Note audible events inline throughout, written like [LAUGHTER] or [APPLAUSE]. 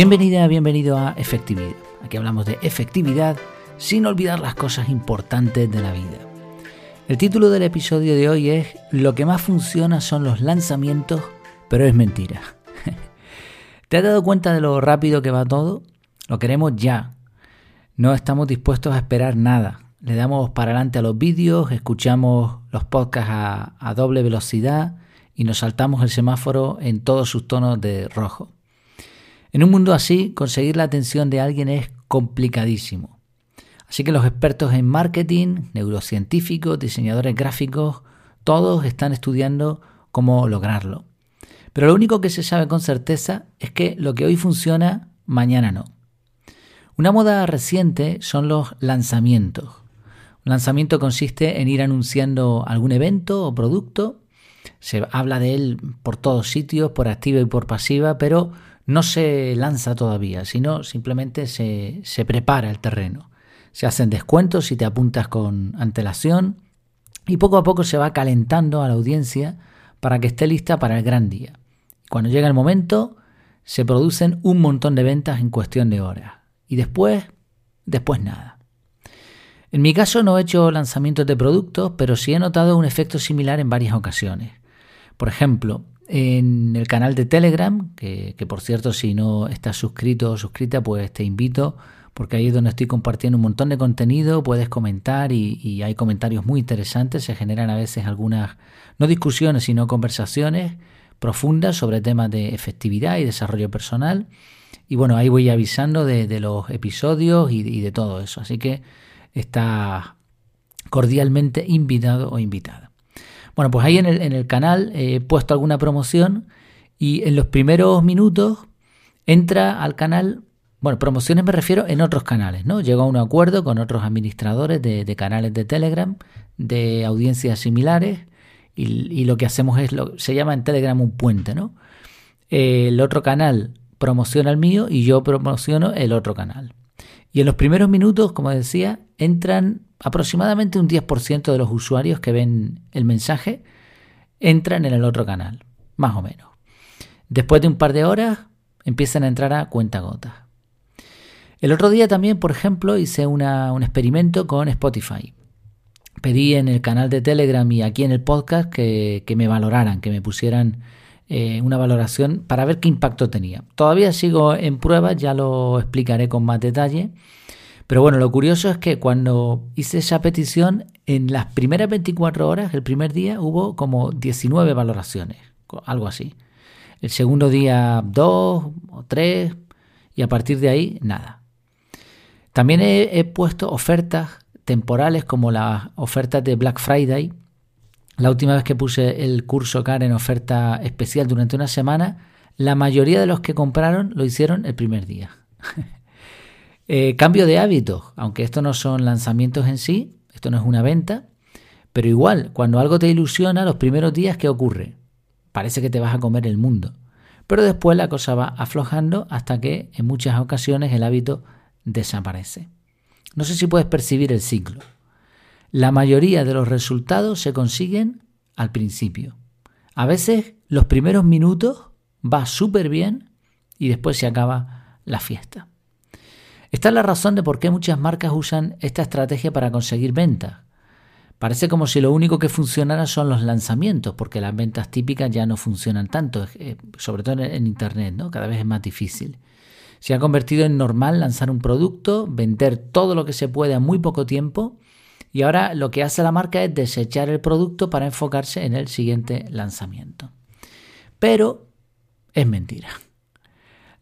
Bienvenida, bienvenido a Efectividad. Aquí hablamos de efectividad sin olvidar las cosas importantes de la vida. El título del episodio de hoy es Lo que más funciona son los lanzamientos, pero es mentira. [LAUGHS] ¿Te has dado cuenta de lo rápido que va todo? Lo queremos ya. No estamos dispuestos a esperar nada. Le damos para adelante a los vídeos, escuchamos los podcasts a, a doble velocidad y nos saltamos el semáforo en todos sus tonos de rojo. En un mundo así, conseguir la atención de alguien es complicadísimo. Así que los expertos en marketing, neurocientíficos, diseñadores gráficos, todos están estudiando cómo lograrlo. Pero lo único que se sabe con certeza es que lo que hoy funciona, mañana no. Una moda reciente son los lanzamientos. Un lanzamiento consiste en ir anunciando algún evento o producto. Se habla de él por todos sitios, por activa y por pasiva, pero no se lanza todavía, sino simplemente se, se prepara el terreno. Se hacen descuentos si te apuntas con antelación y poco a poco se va calentando a la audiencia para que esté lista para el gran día. Cuando llega el momento, se producen un montón de ventas en cuestión de horas. Y después, después nada. En mi caso no he hecho lanzamientos de productos, pero sí he notado un efecto similar en varias ocasiones. Por ejemplo, en el canal de Telegram, que, por cierto si no estás suscrito o suscrita, pues te invito, porque ahí es donde estoy compartiendo un montón de contenido, puedes comentar y, hay comentarios muy interesantes, se generan a veces algunas, no discusiones, sino conversaciones profundas sobre temas de efectividad y desarrollo personal. Y bueno, ahí voy avisando de, los episodios y, y de todo eso, así que está cordialmente invitado o invitada. Bueno, pues ahí en el, canal he puesto alguna promoción y en los primeros minutos entra al canal, bueno, promociones me refiero en otros canales, ¿no? Llego a un acuerdo con otros administradores de, canales de Telegram, de audiencias similares, y, lo que hacemos es, lo, se llama en Telegram un puente, ¿no? El otro canal promociona el mío y yo promociono el otro canal. Y en los primeros minutos, como decía, entran aproximadamente un 10% de los usuarios que ven el mensaje entran en el otro canal, más o menos. Después de un par de horas empiezan a entrar a cuenta gota. El otro día también, por ejemplo, hice un experimento con Spotify. Pedí en el canal de Telegram y aquí en el podcast que, me valoraran, que me pusieran eh, una valoración para ver qué impacto tenía. Todavía sigo en pruebas, ya lo explicaré con más detalle. Pero bueno, lo curioso es que cuando hice esa petición, en las primeras 24 horas, el primer día, hubo como 19 valoraciones, algo así. El segundo día 2 o 3 y a partir de ahí nada. También he, puesto ofertas temporales como las ofertas de Black Friday. La última vez que puse el curso CAR en oferta especial durante una semana, la mayoría de los que compraron lo hicieron el primer día. [LAUGHS] Eh, cambio de hábitos, aunque esto no son lanzamientos en sí, esto no es una venta, pero igual, cuando algo te ilusiona, los primeros días, ¿qué ocurre? Parece que te vas a comer el mundo. Pero después la cosa va aflojando hasta que en muchas ocasiones el hábito desaparece. No sé si puedes percibir el ciclo. La mayoría de los resultados se consiguen al principio. A veces los primeros minutos va súper bien y después se acaba la fiesta. Esta es la razón de por qué muchas marcas usan esta estrategia para conseguir ventas. Parece como si lo único que funcionara son los lanzamientos, porque las ventas típicas ya no funcionan tanto, eh, sobre todo en Internet, ¿no? cada vez es más difícil. Se ha convertido en normal lanzar un producto, vender todo lo que se puede a muy poco tiempo, y ahora lo que hace la marca es desechar el producto para enfocarse en el siguiente lanzamiento. Pero es mentira.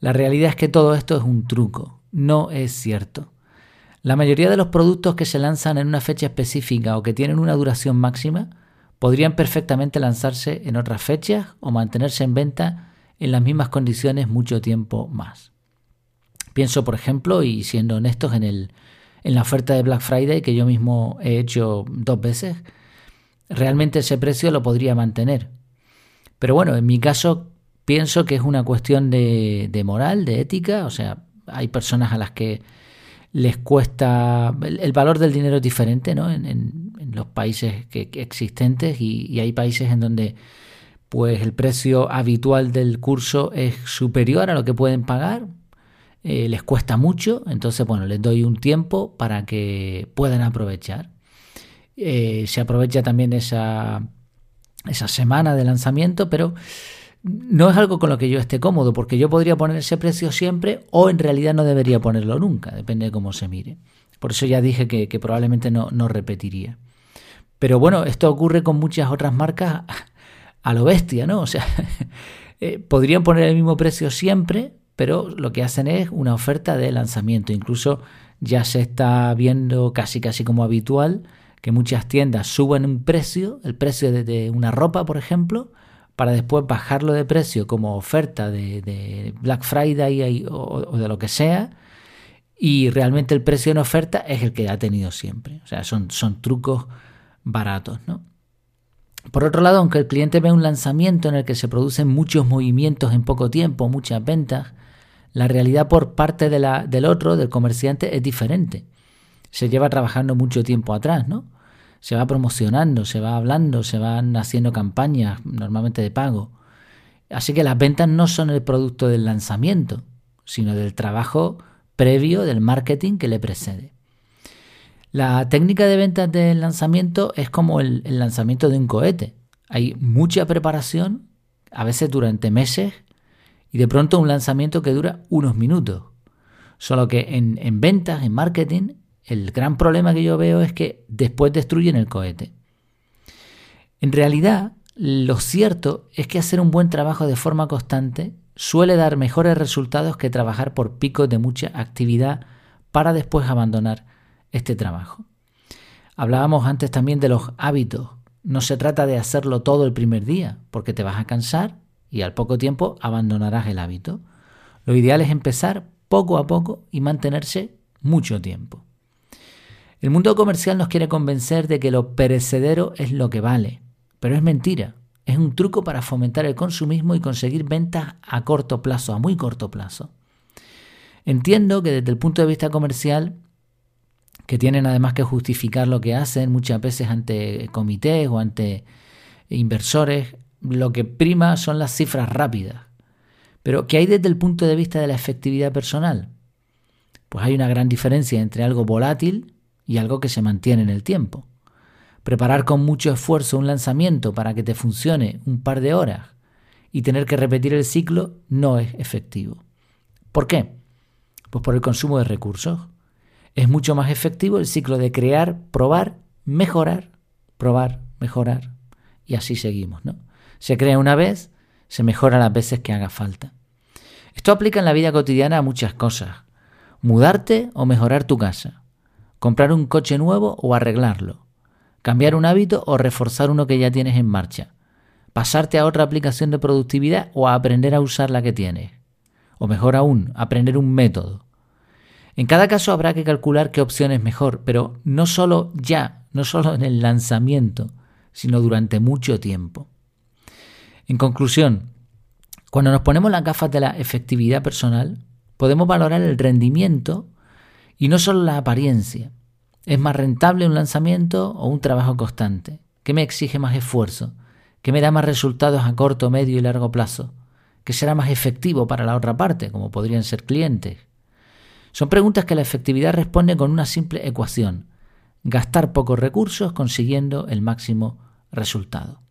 La realidad es que todo esto es un truco no es cierto. La mayoría de los productos que se lanzan en una fecha específica o que tienen una duración máxima podrían perfectamente lanzarse en otras fechas o mantenerse en venta en las mismas condiciones mucho tiempo más. Pienso, por ejemplo, y siendo honestos, en, el, en la oferta de Black Friday que yo mismo he hecho dos veces, realmente ese precio lo podría mantener. Pero bueno, en mi caso pienso que es una cuestión de, de moral, de ética, o sea, hay personas a las que les cuesta el, valor del dinero es diferente ¿no? en, los países que, existentes y, hay países en donde pues el precio habitual del curso es superior a lo que pueden pagar eh, les cuesta mucho, entonces bueno, les doy un tiempo para que puedan aprovechar. Eh, se aprovecha también esa, esa semana de lanzamiento, pero no es algo con lo que yo esté cómodo, porque yo podría poner ese precio siempre o en realidad no debería ponerlo nunca, depende de cómo se mire. Por eso ya dije que, probablemente no, no, repetiría. Pero bueno, esto ocurre con muchas otras marcas a lo bestia, ¿no? O sea, [LAUGHS] eh, podrían poner el mismo precio siempre, pero lo que hacen es una oferta de lanzamiento. Incluso ya se está viendo casi casi como habitual que muchas tiendas suben un precio, el precio de una ropa, por ejemplo, para después bajarlo de precio como oferta de, Black Friday o, de lo que sea. Y realmente el precio en oferta es el que ha tenido siempre. O sea, son, son trucos baratos, ¿no? Por otro lado, aunque el cliente ve un lanzamiento en el que se producen muchos movimientos en poco tiempo, muchas ventas, la realidad por parte de la, del otro, del comerciante, es diferente. Se lleva trabajando mucho tiempo atrás, ¿no? Se va promocionando, se va hablando, se van haciendo campañas, normalmente de pago. Así que las ventas no son el producto del lanzamiento, sino del trabajo previo del marketing que le precede. La técnica de ventas del lanzamiento es como el, lanzamiento de un cohete. Hay mucha preparación, a veces durante meses, y de pronto un lanzamiento que dura unos minutos. Solo que en, en ventas, en marketing, el gran problema que yo veo es que después destruyen el cohete. En realidad, lo cierto es que hacer un buen trabajo de forma constante suele dar mejores resultados que trabajar por picos de mucha actividad para después abandonar este trabajo. Hablábamos antes también de los hábitos. No se trata de hacerlo todo el primer día, porque te vas a cansar y al poco tiempo abandonarás el hábito. Lo ideal es empezar poco a poco y mantenerse mucho tiempo. El mundo comercial nos quiere convencer de que lo perecedero es lo que vale, pero es mentira. Es un truco para fomentar el consumismo y conseguir ventas a corto plazo, a muy corto plazo. Entiendo que desde el punto de vista comercial, que tienen además que justificar lo que hacen muchas veces ante comités o ante inversores, lo que prima son las cifras rápidas. Pero ¿qué hay desde el punto de vista de la efectividad personal? Pues hay una gran diferencia entre algo volátil y algo que se mantiene en el tiempo. Preparar con mucho esfuerzo un lanzamiento para que te funcione un par de horas y tener que repetir el ciclo no es efectivo. ¿Por qué? Pues por el consumo de recursos. Es mucho más efectivo el ciclo de crear, probar, mejorar, probar, mejorar. Y así seguimos, ¿no? Se crea una vez, se mejora las veces que haga falta. Esto aplica en la vida cotidiana a muchas cosas. Mudarte o mejorar tu casa comprar un coche nuevo o arreglarlo, cambiar un hábito o reforzar uno que ya tienes en marcha, pasarte a otra aplicación de productividad o a aprender a usar la que tienes, o mejor aún, aprender un método. En cada caso habrá que calcular qué opción es mejor, pero no solo ya, no solo en el lanzamiento, sino durante mucho tiempo. En conclusión, cuando nos ponemos las gafas de la efectividad personal, podemos valorar el rendimiento y no solo la apariencia. ¿Es más rentable un lanzamiento o un trabajo constante? ¿Qué me exige más esfuerzo? ¿Qué me da más resultados a corto, medio y largo plazo? ¿Qué será más efectivo para la otra parte, como podrían ser clientes? Son preguntas que la efectividad responde con una simple ecuación. Gastar pocos recursos consiguiendo el máximo resultado.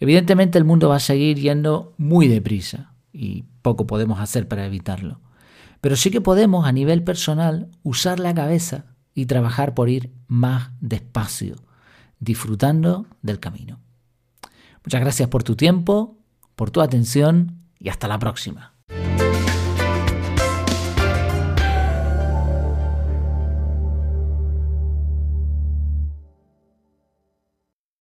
Evidentemente el mundo va a seguir yendo muy deprisa y poco podemos hacer para evitarlo. Pero sí que podemos a nivel personal usar la cabeza y trabajar por ir más despacio, disfrutando del camino. Muchas gracias por tu tiempo, por tu atención y hasta la próxima.